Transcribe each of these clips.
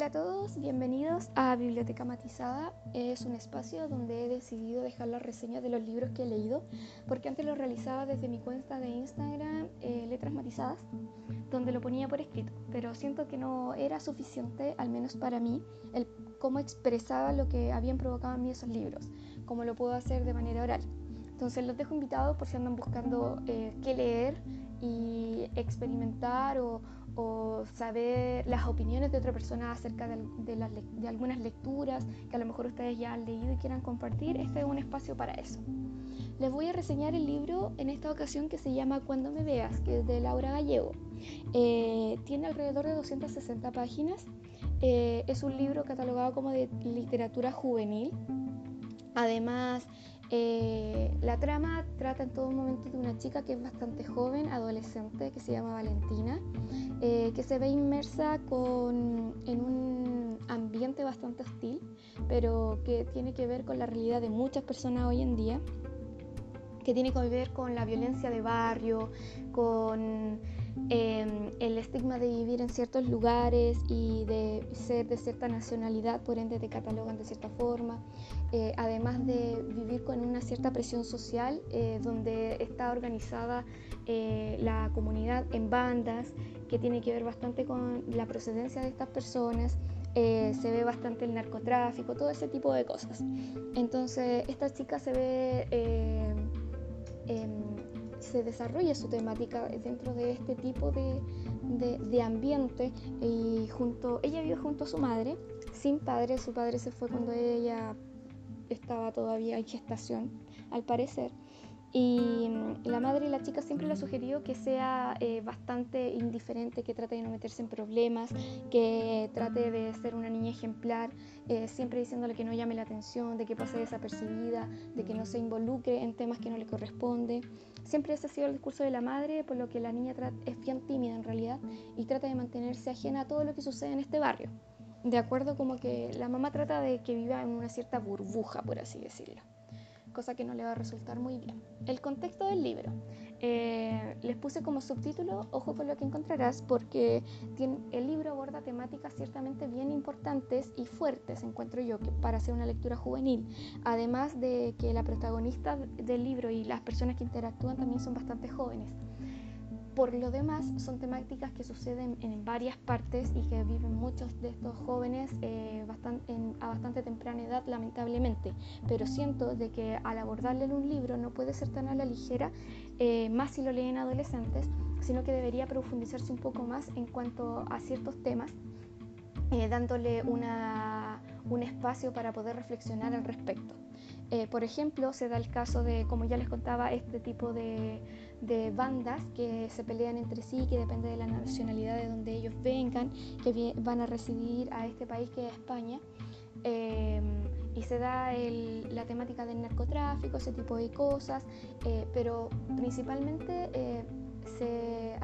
Hola a todos, bienvenidos a Biblioteca Matizada. Es un espacio donde he decidido dejar las reseñas de los libros que he leído, porque antes lo realizaba desde mi cuenta de Instagram, eh, Letras Matizadas, donde lo ponía por escrito, pero siento que no era suficiente, al menos para mí, el cómo expresaba lo que habían provocado en mí esos libros, cómo lo puedo hacer de manera oral. Entonces los dejo invitados por si andan buscando eh, qué leer y experimentar o, saber las opiniones de otra persona acerca de, de, algunas lecturas que a lo mejor ustedes ya han leído y quieran compartir, este es un espacio para eso. Les voy a reseñar el libro en esta ocasión que se llama Cuando me veas, que es de Laura Gallego. Eh, tiene alrededor de 260 páginas. Eh, es un libro catalogado como de literatura juvenil. Además, la trama trata en todo momento de una chica que es bastante joven, adolescente, que se llama Valentina, eh, que se ve inmersa con, en un ambiente bastante hostil, pero que tiene que ver con la realidad de muchas personas hoy en día, que tiene que ver con la violencia de barrio, con Em, el estigma de vivir en ciertos lugares y de ser de cierta nacionalidad, por ende te catalogan de cierta forma, eh, además de vivir con una cierta presión social eh, donde está organizada eh, la comunidad en bandas, que tiene que ver bastante con la procedencia de estas personas. se ve bastante el narcotráfico, todo ese tipo de cosas. Entonces, esta chica se ve em, se desarrolla su temática dentro de este tipo de, de, ambiente y junto, ella vive junto a su madre, sin padre, su padre se fue cuando ella estaba todavía en gestación, al parecer, y mm, la madre y la chica siempre le ha sugerido que sea eh, bastante indiferente, que trate de no meterse en problemas, que trate de ser una niña ejemplar, eh, siempre diciéndole que no llame la atención, de que pase desapercibida, de que no se involucre en temas que no le corresponde. Siempre ese ha sido el discurso de la madre, por lo que la niña es bien tímida en realidad y trata de mantenerse ajena a todo lo que sucede en este barrio. De acuerdo como que la mamá trata de que viva en una cierta burbuja, por así decirlo cosa que no le va a resultar muy bien. El contexto del libro. Eh, les puse como subtítulo, ojo con lo que encontrarás, porque el libro aborda temáticas ciertamente bien importantes y fuertes, encuentro yo, para hacer una lectura juvenil. Además de que la protagonista del libro y las personas que interactúan también son bastante jóvenes. Por lo demás, son temáticas que suceden en varias partes y que viven muchos de estos jóvenes eh, a bastante temprana edad, lamentablemente. Pero siento de que al abordarle en un libro no puede ser tan a la ligera, eh, más si lo leen adolescentes, sino que debería profundizarse un poco más en cuanto a ciertos temas, eh, dándole un espacio para poder reflexionar al respecto. por ejemplo, se da el caso de, como ya les contaba, este tipo de de bandas que se pelean entre sí, que depende de la nacionalidad de donde ellos vengan, que van a residir a este país que es España. Em, y se da la temática del narcotráfico, ese tipo de cosas, eh, pero principalmente eh, se,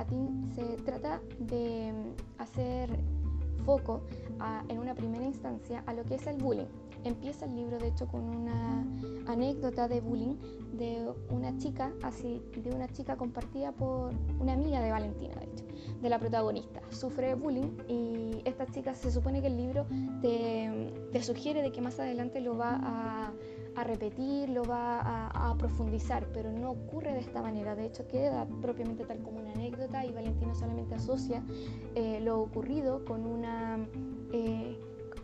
se trata de hacer foco en una primera instancia a lo que es el bullying. Empieza el libro, de hecho, con una anécdota de bullying de una chica, así, de una chica compartida por una amiga de Valentina, de hecho, de la protagonista. Sufre bullying y esta chica se supone que el libro te, te sugiere de que más adelante lo va a, a repetir, lo va a, a, profundizar, pero no ocurre de esta manera. De hecho, queda propiamente tal como una anécdota y Valentina solamente asocia eh, lo ocurrido con una... Eh,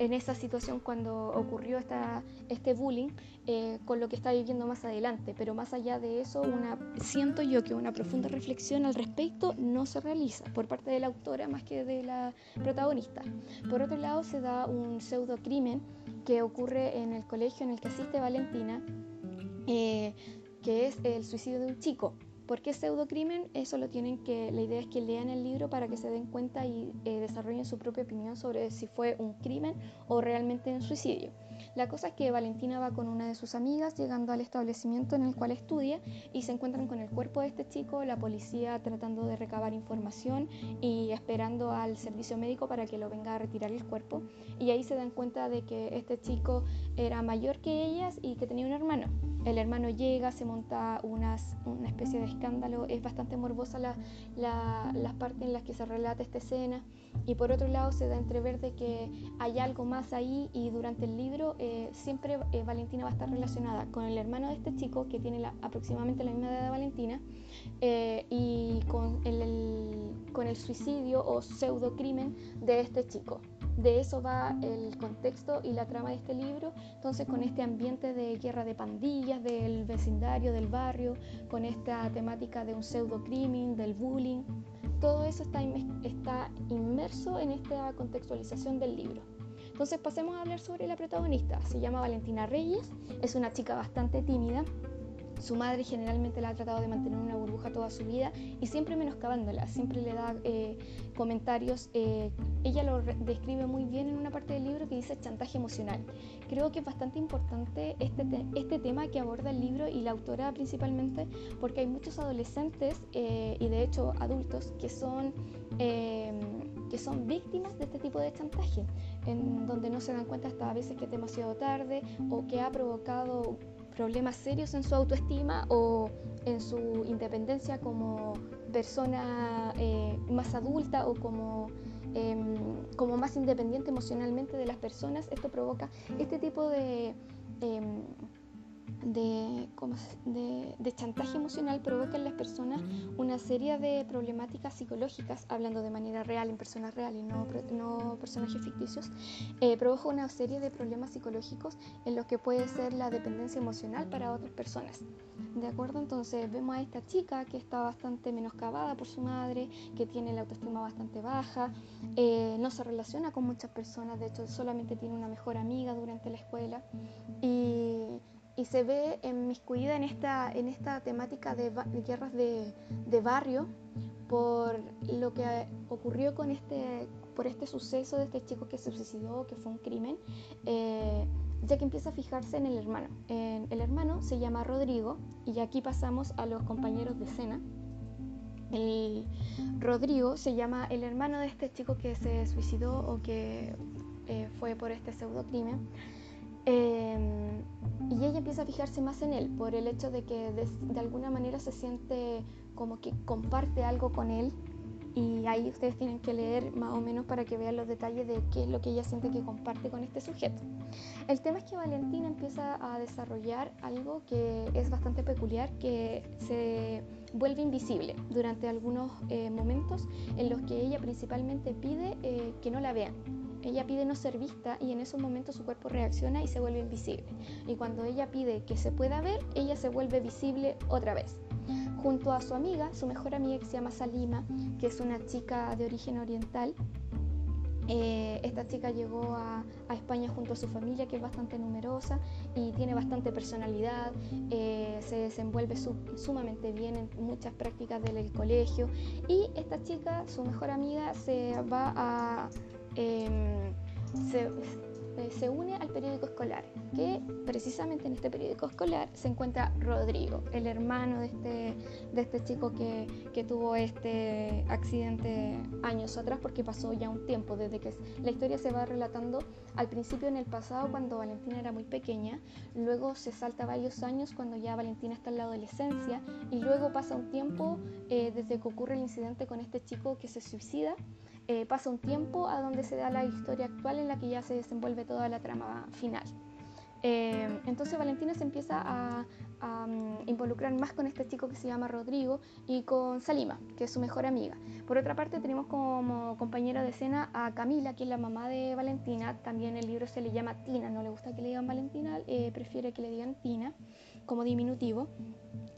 en esa situación cuando ocurrió esta, este bullying eh, con lo que está viviendo más adelante. Pero más allá de eso, una, siento yo que una profunda reflexión al respecto no se realiza por parte de la autora más que de la protagonista. Por otro lado, se da un pseudo crimen que ocurre en el colegio en el que asiste Valentina, eh, que es el suicidio de un chico. ¿Por qué pseudocrimen? Eso lo tienen que, la idea es que lean el libro para que se den cuenta y eh, desarrollen su propia opinión sobre si fue un crimen o realmente un suicidio. La cosa es que Valentina va con una de sus amigas llegando al establecimiento en el cual estudia y se encuentran con el cuerpo de este chico, la policía tratando de recabar información y esperando al servicio médico para que lo venga a retirar el cuerpo. Y ahí se dan cuenta de que este chico era mayor que ellas y que tenía un hermano. El hermano llega, se monta unas, una especie de escándalo, es bastante morbosa la, la, las partes en las que se relata esta escena y por otro lado se da entrever de que hay algo más ahí y durante el libro eh, siempre eh, Valentina va a estar relacionada con el hermano de este chico que tiene aproximadamente la misma edad de Valentina eh, y con el, con el suicidio o pseudo crimen de este chico. De eso va el contexto y la trama de este libro, entonces con este ambiente de guerra de pandillas, del vecindario, del barrio, con esta temática de un pseudo crimen, del bullying, todo eso está, está inmerso en esta contextualización del libro. Entonces pasemos a hablar sobre la protagonista. Se llama Valentina Reyes, es una chica bastante tímida, su madre generalmente la ha tratado de mantener una burbuja toda su vida y siempre menoscabándola, siempre le da eh, comentarios. Eh, ella lo describe muy bien en una parte del libro que dice chantaje emocional. Creo que es bastante importante este, este tema que aborda el libro y la autora principalmente porque hay muchos adolescentes eh, y de hecho adultos que son que son víctimas de este tipo de chantaje, en donde no se dan cuenta hasta a veces que es demasiado tarde o que ha provocado problemas serios en su autoestima o en su independencia como persona eh, más adulta o como, em, como más independiente emocionalmente de las personas, esto provoca este tipo de... Em, de, chantaje emocional provoca en las personas una serie de problemáticas psicológicas, hablando de manera real, en personas reales, no, no personajes ficticios, eh, provoca una serie de problemas psicológicos en los que puede ser la dependencia emocional para otras personas. ¿De acuerdo? Entonces vemos a esta chica que está bastante menoscabada por su madre, que tiene la autoestima bastante baja, eh, no se relaciona con muchas personas, de hecho solamente tiene una mejor amiga durante la escuela y y se ve inmiscuida en esta, en esta temática de, guerras de, de, barrio por lo que ocurrió con este, por este suceso de este chico que se suicidó, que fue un crimen, eh, ya que empieza a fijarse en el hermano. el hermano se llama Rodrigo y aquí pasamos a los compañeros de escena. El Rodrigo se llama el hermano de este chico que se suicidó o que eh, fue por este pseudo crimen. Ella empieza a fijarse más en él por el hecho de que de, alguna manera se siente como que comparte algo con él y ahí ustedes tienen que leer más o menos para que vean los detalles de qué es lo que ella siente que comparte con este sujeto. El tema es que Valentina empieza a desarrollar algo que es bastante peculiar, que se vuelve invisible durante algunos eh, momentos en los que ella principalmente pide eh, que no la vean ella pide no ser vista y en esos momentos su cuerpo reacciona y se vuelve invisible. Y cuando ella pide que se pueda ver, ella se vuelve visible otra vez. Junto a su amiga, su mejor amiga que se llama Salima, que es una chica de origen oriental, eh, esta chica llegó a, España junto a su familia, que es bastante numerosa y tiene bastante personalidad, eh, se desenvuelve sumamente bien en muchas prácticas del colegio y esta chica, su mejor amiga, se va a, eh, se, une al periódico escolar, que precisamente en este periódico escolar se encuentra Rodrigo, el hermano de este, de este chico que, que tuvo este accidente años atrás, porque pasó ya un tiempo, desde que la historia se va relatando. Al principio en el pasado cuando Valentina era muy pequeña, luego se salta varios años cuando ya Valentina está en la adolescencia y luego pasa un tiempo eh, desde que ocurre el incidente con este chico que se suicida eh, pasa un tiempo a donde se da la historia actual en la que ya se desenvuelve toda la trama final. Eh, entonces Valentina se empieza a, mm, involucrar más con este chico que se llama Rodrigo y con Salima, que es su mejor amiga. Por otra parte tenemos como compañera de escena a Camila, que es la mamá de Valentina. También el libro se le llama Tina, no le gusta que le digan Valentina, eh, prefiere que le digan Tina como diminutivo.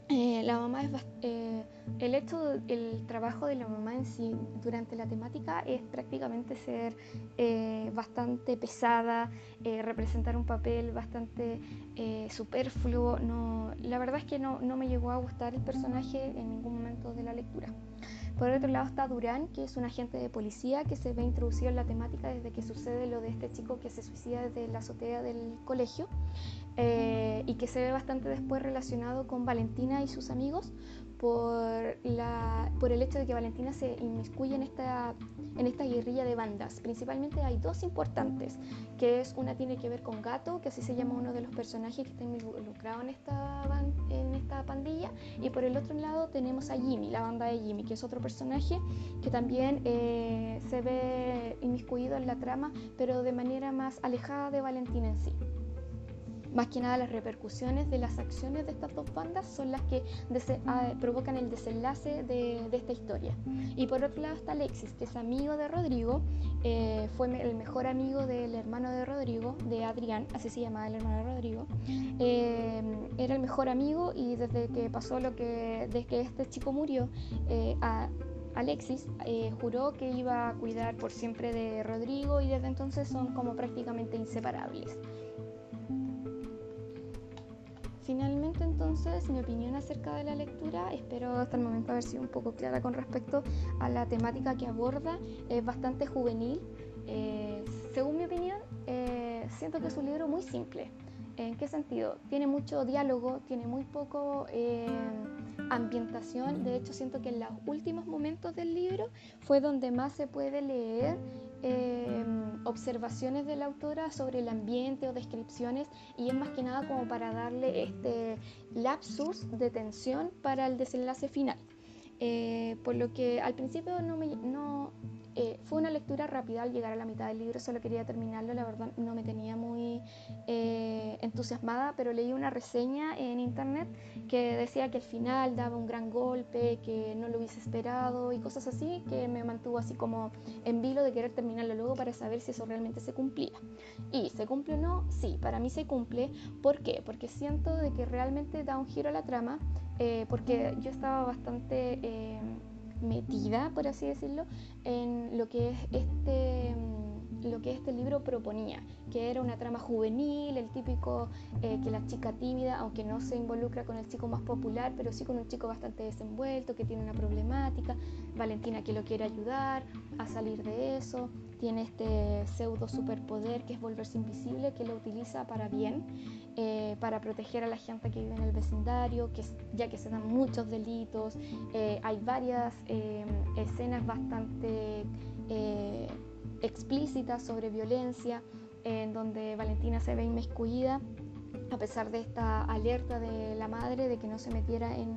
Eh, la mamá es eh, el hecho el trabajo de la mamá en sí durante la temática es prácticamente ser eh, bastante pesada representar un papel bastante superfluo no la verdad es que no, no me llegó a gustar el personaje en ningún momento de la lectura Por otro lado está Durán, que es un agente de policía que se ve introducido en la temática desde que sucede lo de este chico que se suicida desde la azotea del colegio. Eh, y que se ve bastante después relacionado con Valentina y sus amigos por, el hecho de que Valentina se inmiscuye en esta, en esta guerrilla de bandas. Principalmente hay dos importantes, que es una tiene que ver con Gato, que así se llama uno de los personajes que está involucrado en esta, en esta pandilla, y por el otro lado tenemos a Jimmy, la banda de Jimmy, que es otro personaje que también eh, se ve inmiscuido en la trama, pero de manera más alejada de Valentina en sí. Más que nada las repercusiones de las acciones de estas dos bandas son las que ah, provocan el desenlace de, esta historia. Y por otro lado está Alexis, que es amigo de Rodrigo, eh, fue el mejor amigo del hermano de Rodrigo, de Adrián, así se llamaba el hermano de Rodrigo. Eh, era el mejor amigo y desde que pasó lo que, desde que este chico murió, eh, Alexis juró que iba a cuidar por siempre de Rodrigo y desde entonces son como prácticamente inseparables. Finalmente entonces mi opinión acerca de la lectura, espero hasta el momento haber sido un poco clara con respecto a la temática que aborda, es bastante juvenil. Eh, según mi opinión, eh, siento que es un libro muy simple. ¿En qué sentido? Tiene mucho diálogo, tiene muy poco eh, ambientación. De hecho, siento que en los últimos momentos del libro fue donde más se puede leer Em, observaciones de la autora sobre el ambiente o descripciones y es más que nada como para darle este lapsus de tensión para el desenlace final. Eh, por lo que al principio no, me, no eh, fue una lectura rápida al llegar a la mitad del libro, solo quería terminarlo, la verdad no me tenía muy eh, entusiasmada, pero leí una reseña en internet que decía que al final daba un gran golpe, que no lo hubiese esperado y cosas así, que me mantuvo así como en vilo de querer terminarlo luego para saber si eso realmente se cumplía. Y se cumple o no, sí, para mí se cumple. ¿Por qué? Porque siento de que realmente da un giro a la trama, eh, porque yo estaba bastante metida, por así decirlo, en lo que es este mm, lo que este libro proponía, que era una trama juvenil, el típico eh, que la chica tímida, aunque no se involucra con el chico más popular, pero sí con un chico bastante desenvuelto, que tiene una problemática, Valentina que lo quiere ayudar a salir de eso, tiene este pseudo superpoder que es volverse invisible, que lo utiliza para bien, eh, para proteger a la gente que vive en el vecindario, que, ya que se dan muchos delitos, eh, hay varias eh, escenas bastante explícitas sobre violencia, en donde Valentina se ve inmiscuida a pesar de esta alerta de la madre de que no se metiera en,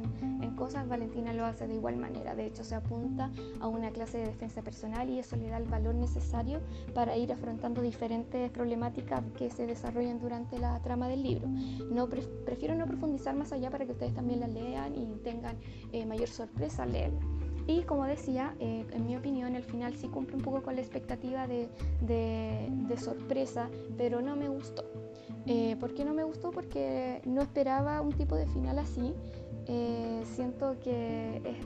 cosas, Valentina lo hace de igual manera. De hecho, se apunta a una clase de defensa personal y eso le da el valor necesario para ir afrontando diferentes problemáticas que se desarrollan durante la trama del libro. No, prefiero no profundizar más allá para que ustedes también la lean y tengan eh, mayor sorpresa al leerla. Y como decía, eh, en mi opinión, el final sí cumple un poco con la expectativa de, de sorpresa, pero no me gustó. Eh, ¿Por qué no me gustó? Porque no esperaba un tipo de final así. Eh, siento que,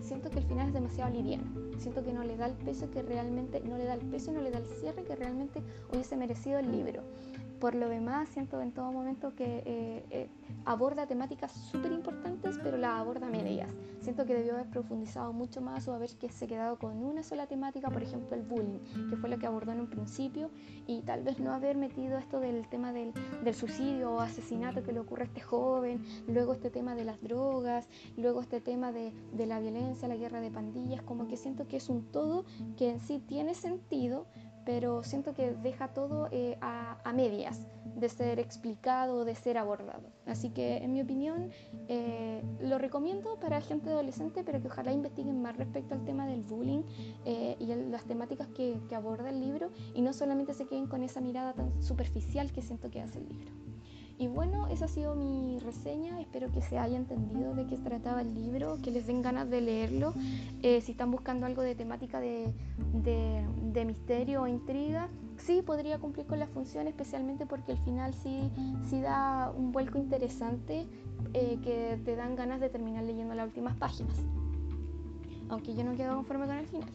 siento que el final es demasiado liviano. Siento que no le da el peso que realmente, no le da el peso y no le da el cierre que realmente hubiese merecido el libro. Por lo demás, siento en todo momento que eh, eh, aborda temáticas súper importantes, pero las aborda medias. Siento que debió haber profundizado mucho más o haber que se quedado con una sola temática, por ejemplo el bullying, que fue lo que abordó en un principio, y tal vez no haber metido esto del tema del, suicidio o asesinato que le ocurre a este joven, luego este tema de las drogas, luego este tema de, de la violencia, la guerra de pandillas, como que siento que es un todo que en sí tiene sentido, pero siento que deja todo eh, a, medias de ser explicado, de ser abordado. Así que, en mi opinión, eh, lo recomiendo para gente adolescente, pero que ojalá investiguen más respecto al tema del bullying eh, y las temáticas que, que aborda el libro y no solamente se queden con esa mirada tan superficial que siento que hace el libro. Y bueno, esa ha sido mi reseña. Espero que se haya entendido de qué trataba el libro, que les den ganas de leerlo. Eh, si están buscando algo de temática de, de, misterio o intriga, sí podría cumplir con la función, especialmente porque al final sí, sí da un vuelco interesante eh, que te dan ganas de terminar leyendo las últimas páginas. Aunque yo no quedo conforme con el final.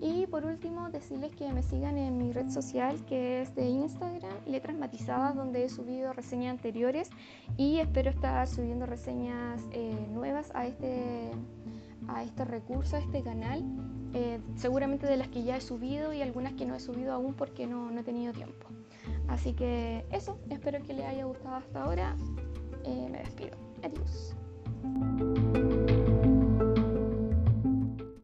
Y por último, decirles que me sigan en mi red social que es de Instagram, Letras Matizadas, donde he subido reseñas anteriores y espero estar subiendo reseñas eh, nuevas a este, a este recurso, a este canal, eh, seguramente de las que ya he subido y algunas que no he subido aún porque no, no he tenido tiempo. Así que eso, espero que les haya gustado hasta ahora. Eh, me despido. Adiós.